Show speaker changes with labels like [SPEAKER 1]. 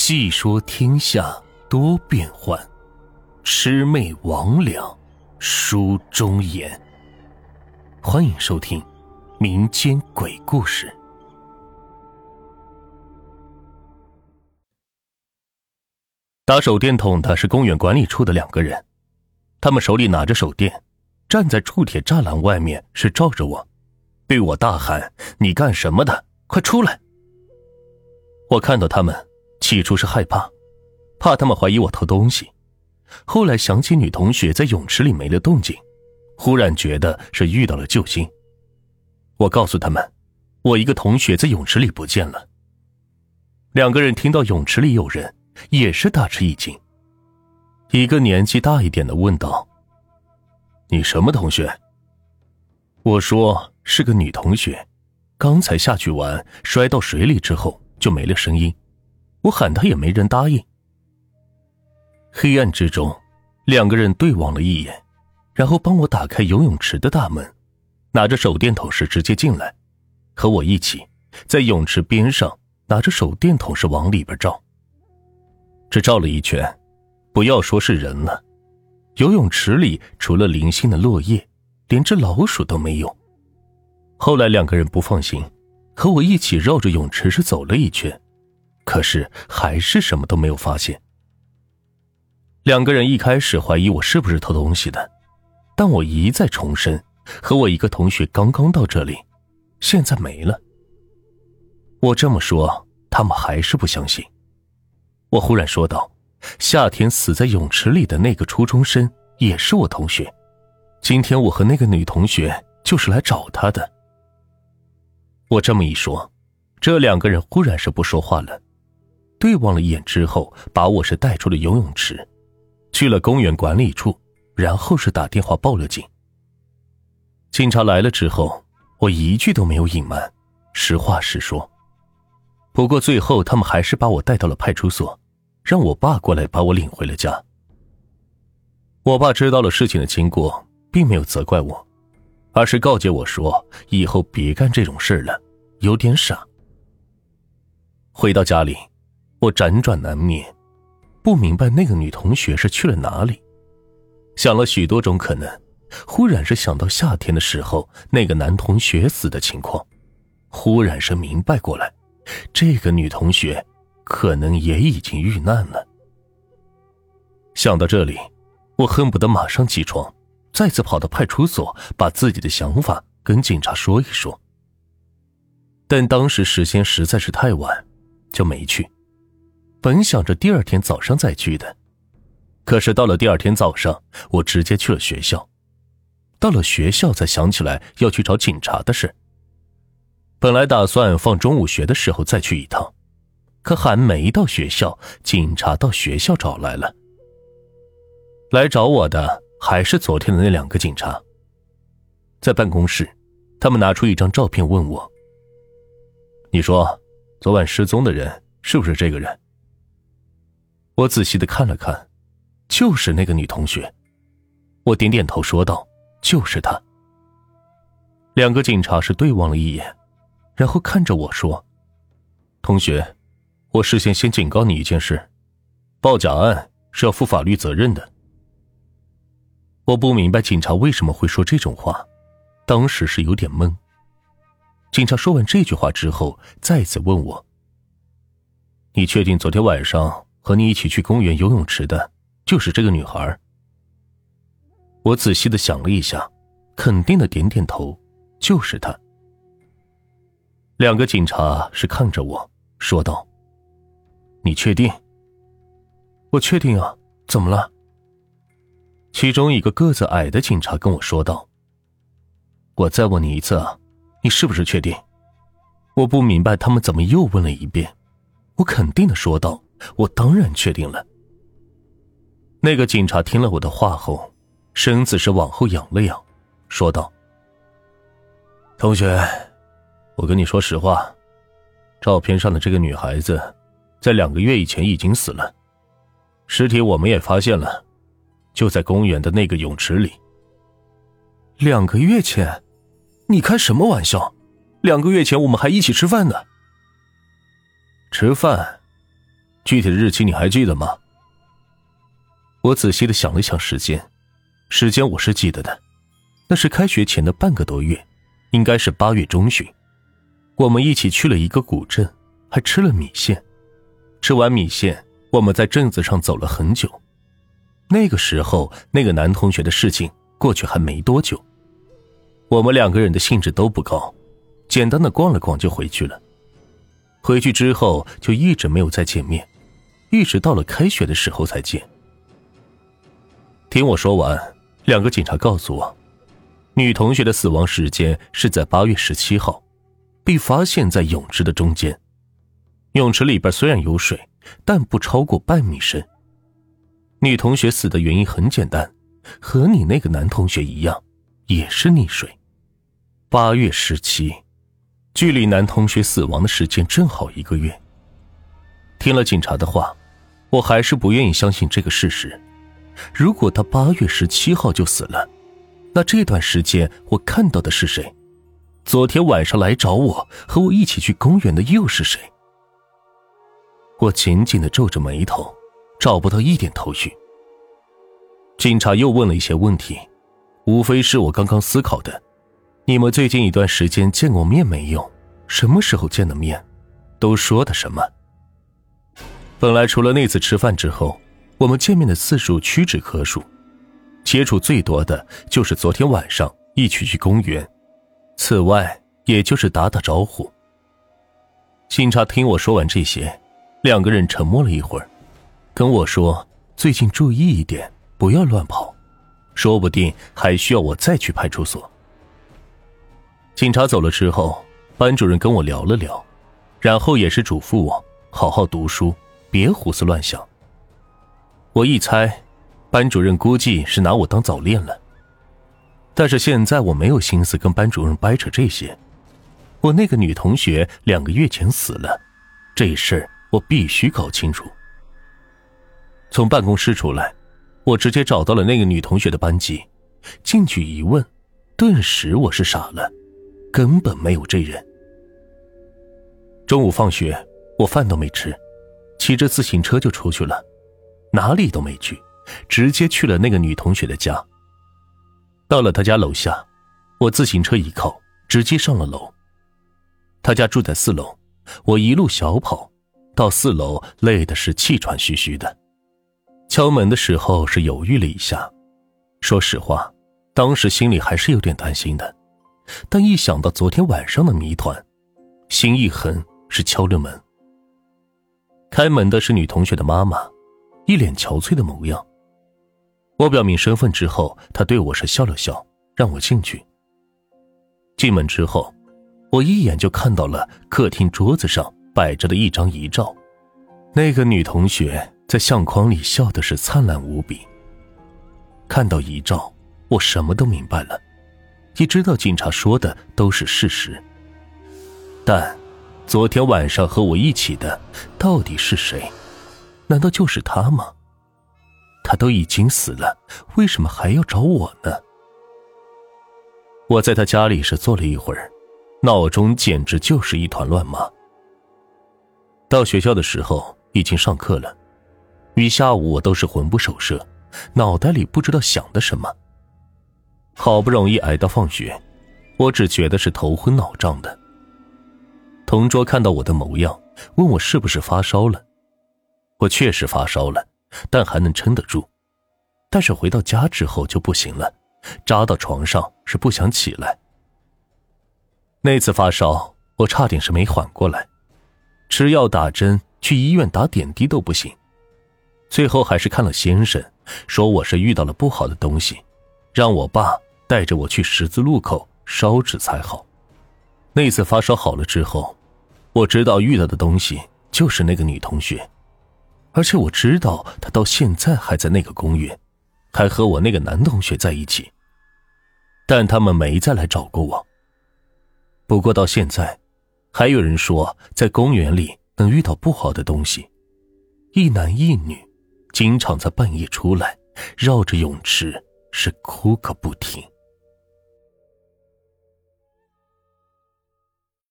[SPEAKER 1] 细说天下多变幻，魑魅魍魉书中言。欢迎收听民间鬼故事。打手电筒的是公园管理处的两个人，他们手里拿着手电，站在铸铁栅栏外面，是照着我，对我大喊：“你干什么的？快出来！”我看到他们，起初是害怕，怕他们怀疑我偷东西。后来想起女同学在泳池里没了动静，忽然觉得是遇到了救星。我告诉他们，我一个同学在泳池里不见了。两个人听到泳池里有人，也是大吃一惊。一个年纪大一点的问道：“你什么同学？”我说：“是个女同学，刚才下去玩，摔到水里之后。”就没了声音，我喊他也没人答应。黑暗之中，两个人对望了一眼，然后帮我打开游泳池的大门，拿着手电筒是直接进来，和我一起在泳池边上拿着手电筒是往里边照。只照了一圈，不要说是人了，游泳池里除了零星的落叶，连只老鼠都没有。后来两个人不放心。和我一起绕着泳池是走了一圈，可是还是什么都没有发现。两个人一开始怀疑我是不是偷东西的，但我一再重申，和我一个同学刚刚到这里，现在没了。我这么说，他们还是不相信。我忽然说道：“夏天死在泳池里的那个初中生也是我同学，今天我和那个女同学就是来找他的。”我这么一说，这两个人忽然是不说话了，对望了一眼之后，把我是带出了游泳池，去了公园管理处，然后是打电话报了警。警察来了之后，我一句都没有隐瞒，实话实说。不过最后他们还是把我带到了派出所，让我爸过来把我领回了家。我爸知道了事情的经过，并没有责怪我。而是告诫我说：“以后别干这种事了，有点傻。”回到家里，我辗转难眠，不明白那个女同学是去了哪里。想了许多种可能，忽然是想到夏天的时候那个男同学死的情况，忽然是明白过来，这个女同学可能也已经遇难了。想到这里，我恨不得马上起床。再次跑到派出所，把自己的想法跟警察说一说。但当时时间实在是太晚，就没去。本想着第二天早上再去的，可是到了第二天早上，我直接去了学校。到了学校，才想起来要去找警察的事。本来打算放中午学的时候再去一趟，可还没到学校，警察到学校找来了。来找我的。还是昨天的那两个警察，在办公室，他们拿出一张照片问我：“你说，昨晚失踪的人是不是这个人？”我仔细的看了看，就是那个女同学。我点点头说道：“就是她。”两个警察是对望了一眼，然后看着我说：“同学，我事先先警告你一件事，报假案是要负法律责任的。”我不明白警察为什么会说这种话，当时是有点懵。警察说完这句话之后，再次问我：“你确定昨天晚上和你一起去公园游泳池的，就是这个女孩？”我仔细的想了一下，肯定的点点头，就是她。两个警察是看着我说道：“你确定？”我确定啊，怎么了？其中一个个子矮的警察跟我说道：“我再问你一次啊，你是不是确定？”我不明白他们怎么又问了一遍。我肯定的说道：“我当然确定了。”那个警察听了我的话后，身子是往后仰了仰，说道：“同学，我跟你说实话，照片上的这个女孩子，在两个月以前已经死了，尸体我们也发现了。”就在公园的那个泳池里。两个月前，你开什么玩笑？两个月前我们还一起吃饭呢。吃饭，具体的日期你还记得吗？我仔细的想了想时间，时间我是记得的，那是开学前的半个多月，应该是八月中旬。我们一起去了一个古镇，还吃了米线。吃完米线，我们在镇子上走了很久。那个时候，那个男同学的事情过去还没多久。我们两个人的兴致都不高，简单的逛了逛就回去了。回去之后就一直没有再见面，一直到了开学的时候才见。听我说完，两个警察告诉我，女同学的死亡时间是在八月十七号，被发现在泳池的中间。泳池里边虽然有水，但不超过半米深。女同学死的原因很简单，和你那个男同学一样，也是溺水。八月十七，距离男同学死亡的时间正好一个月。听了警察的话，我还是不愿意相信这个事实。如果他八月十七号就死了，那这段时间我看到的是谁？昨天晚上来找我和我一起去公园的又是谁？我紧紧的皱着眉头，找不到一点头绪。警察又问了一些问题，无非是我刚刚思考的。你们最近一段时间见过面没有？什么时候见的面？都说的什么？本来除了那次吃饭之后，我们见面的次数屈指可数，接触最多的就是昨天晚上一起去公园，此外也就是打打招呼。警察听我说完这些，两个人沉默了一会儿，跟我说：“最近注意一点，不要乱跑，说不定还需要我再去派出所。”警察走了之后，班主任跟我聊了聊，然后也是嘱咐我好好读书，别胡思乱想。我一猜，班主任估计是拿我当早恋了。但是现在我没有心思跟班主任掰扯这些。我那个女同学两个月前死了，这事儿我必须搞清楚。从办公室出来，我直接找到了那个女同学的班级，进去一问，顿时我是傻了。根本没有这人。中午放学，我饭都没吃，骑着自行车就出去了，哪里都没去，直接去了那个女同学的家。到了她家楼下，我自行车一靠，直接上了楼。她家住在四楼，我一路小跑到四楼，累的是气喘吁吁的。敲门的时候是犹豫了一下，说实话，当时心里还是有点担心的。但一想到昨天晚上的谜团，心一横，是敲了门。开门的是女同学的妈妈，一脸憔悴的模样。我表明身份之后，她对我是笑了笑，让我进去。进门之后，我一眼就看到了客厅桌子上摆着的一张遗照，那个女同学在相框里笑的是灿烂无比。看到遗照，我什么都明白了。也知道警察说的都是事实，但昨天晚上和我一起的到底是谁？难道就是他吗？他都已经死了，为什么还要找我呢？我在他家里是坐了一会儿，脑中简直就是一团乱麻。到学校的时候已经上课了，一下午我都是魂不守舍，脑袋里不知道想的什么。好不容易挨到放学，我只觉得是头昏脑胀的。同桌看到我的模样，问我是不是发烧了。我确实发烧了，但还能撑得住。但是回到家之后就不行了，扎到床上是不想起来。那次发烧，我差点是没缓过来，吃药打针，去医院打点滴都不行。最后还是看了先生，说我是遇到了不好的东西，让我爸。带着我去十字路口烧纸才好。那次发烧好了之后，我知道遇到的东西就是那个女同学，而且我知道她到现在还在那个公园，还和我那个男同学在一起。但他们没再来找过我。不过到现在，还有人说在公园里能遇到不好的东西，一男一女，经常在半夜出来，绕着泳池是哭个不停。